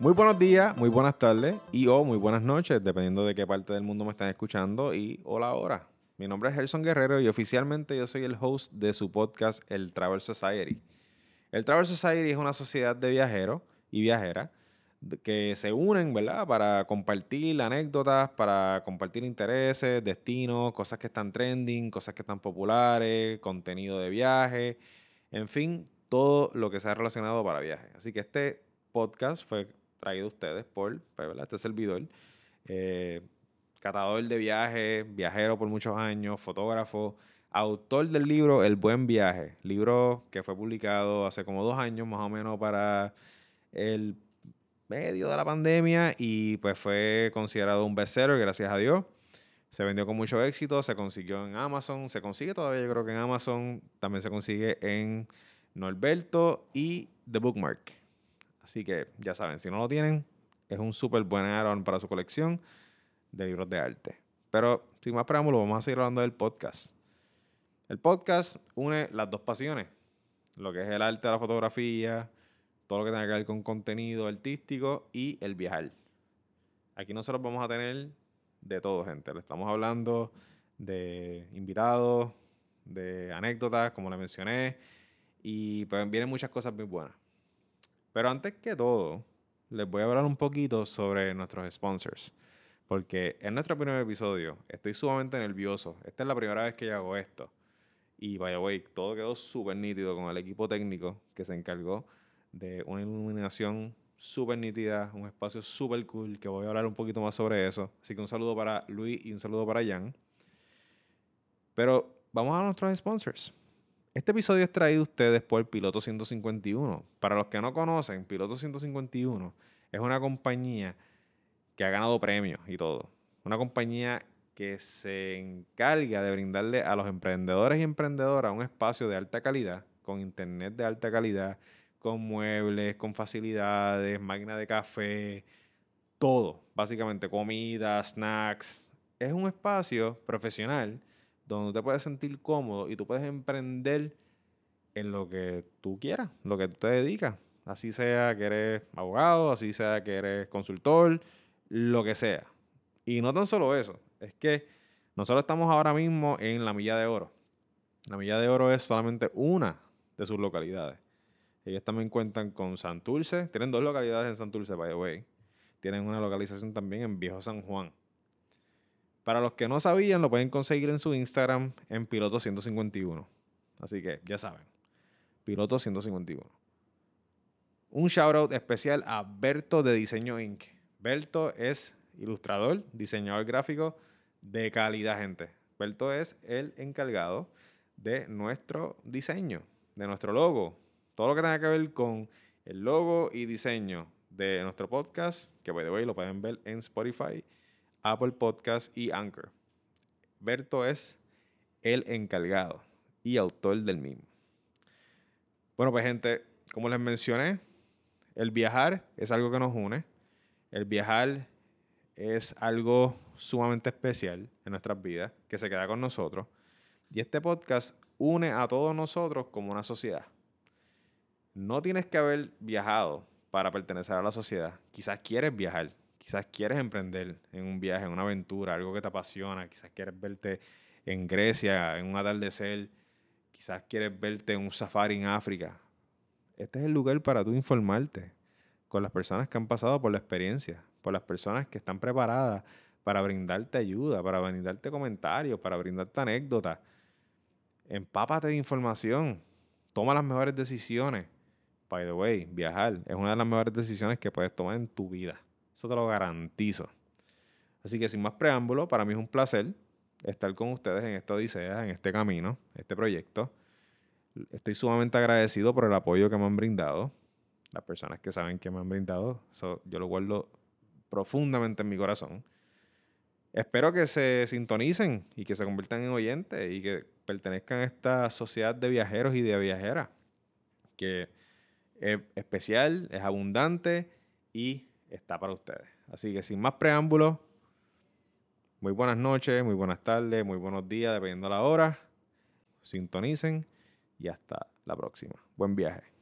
Muy buenos días, muy buenas tardes y o muy buenas noches, dependiendo de qué parte del mundo me están escuchando y hola ahora. Mi nombre es Gerson Guerrero y oficialmente yo soy el host de su podcast El Travel Society. El Travel Society es una sociedad de viajeros y viajeras que se unen, ¿verdad? Para compartir anécdotas, para compartir intereses, destinos, cosas que están trending, cosas que están populares, contenido de viaje, en fin, todo lo que sea relacionado para viajes. Así que este podcast fue traído ustedes por pues, ¿verdad? este servidor, eh, catador de viajes, viajero por muchos años, fotógrafo, autor del libro El Buen Viaje, libro que fue publicado hace como dos años más o menos para el medio de la pandemia y pues fue considerado un bestseller, gracias a Dios. Se vendió con mucho éxito, se consiguió en Amazon, se consigue todavía, yo creo que en Amazon, también se consigue en Norberto y The Bookmark. Así que ya saben, si no lo tienen, es un súper buen add para su colección de libros de arte. Pero sin más preámbulos, vamos a seguir hablando del podcast. El podcast une las dos pasiones, lo que es el arte de la fotografía, todo lo que tenga que ver con contenido artístico y el viajar. Aquí nosotros vamos a tener de todo, gente. Le estamos hablando de invitados, de anécdotas, como le mencioné, y pues vienen muchas cosas muy buenas. Pero antes que todo, les voy a hablar un poquito sobre nuestros sponsors. Porque en nuestro primer episodio estoy sumamente nervioso. Esta es la primera vez que yo hago esto. Y by the way, todo quedó súper nítido con el equipo técnico que se encargó de una iluminación súper nítida, un espacio súper cool, que voy a hablar un poquito más sobre eso. Así que un saludo para Luis y un saludo para Jan. Pero vamos a nuestros sponsors. Este episodio es traído a ustedes por Piloto 151. Para los que no conocen, Piloto 151 es una compañía que ha ganado premios y todo. Una compañía que se encarga de brindarle a los emprendedores y emprendedoras un espacio de alta calidad, con internet de alta calidad, con muebles, con facilidades, máquina de café, todo, básicamente comida, snacks. Es un espacio profesional donde te puedes sentir cómodo y tú puedes emprender en lo que tú quieras, lo que tú te dedicas. Así sea que eres abogado, así sea que eres consultor, lo que sea. Y no tan solo eso, es que nosotros estamos ahora mismo en la Milla de Oro. La Milla de Oro es solamente una de sus localidades. Ellos también cuentan con Santurce. Tienen dos localidades en Santurce, by the way. Tienen una localización también en Viejo San Juan. Para los que no sabían, lo pueden conseguir en su Instagram en Piloto 151. Así que ya saben. Piloto 151. Un shout out especial a Berto de Diseño Inc. Berto es ilustrador, diseñador gráfico de calidad, gente. Berto es el encargado de nuestro diseño, de nuestro logo, todo lo que tenga que ver con el logo y diseño de nuestro podcast, que by the way lo pueden ver en Spotify, Apple Podcast y Anchor. Berto es el encargado y autor del mismo. Bueno, pues gente, como les mencioné, el viajar es algo que nos une. El viajar es algo sumamente especial en nuestras vidas, que se queda con nosotros. Y este podcast une a todos nosotros como una sociedad. No tienes que haber viajado para pertenecer a la sociedad. Quizás quieres viajar, quizás quieres emprender en un viaje, en una aventura, algo que te apasiona, quizás quieres verte en Grecia, en un atardecer, quizás quieres verte en un safari en África. Este es el lugar para tú informarte con las personas que han pasado por la experiencia, por las personas que están preparadas para brindarte ayuda, para brindarte comentarios, para brindarte anécdotas. Empápate de información, toma las mejores decisiones by the way, viajar es una de las mejores decisiones que puedes tomar en tu vida. Eso te lo garantizo. Así que sin más preámbulo, para mí es un placer estar con ustedes en esta odisea, en este camino, este proyecto. Estoy sumamente agradecido por el apoyo que me han brindado. Las personas que saben que me han brindado, yo lo guardo profundamente en mi corazón. Espero que se sintonicen y que se conviertan en oyentes y que pertenezcan a esta sociedad de viajeros y de viajeras. Que es especial, es abundante y está para ustedes. Así que sin más preámbulos, muy buenas noches, muy buenas tardes, muy buenos días, dependiendo de la hora. Sintonicen y hasta la próxima. Buen viaje.